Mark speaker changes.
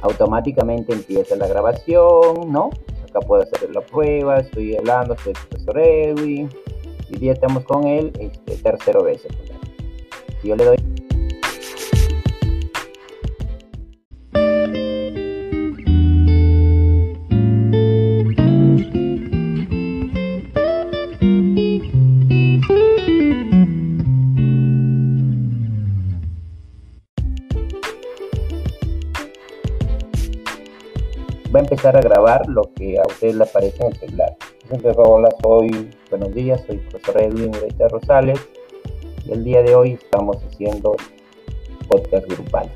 Speaker 1: automáticamente empieza la grabación, ¿no? Acá puedo hacer la prueba, estoy hablando, soy el profesor Edwin. Hoy día estamos con él, este, tercero vez. Si yo le doy va a empezar a grabar lo que a usted le aparece en el celular. Hola, soy, buenos días, soy profesor Edwin Ureita Rosales y el día de hoy estamos haciendo podcast grupal.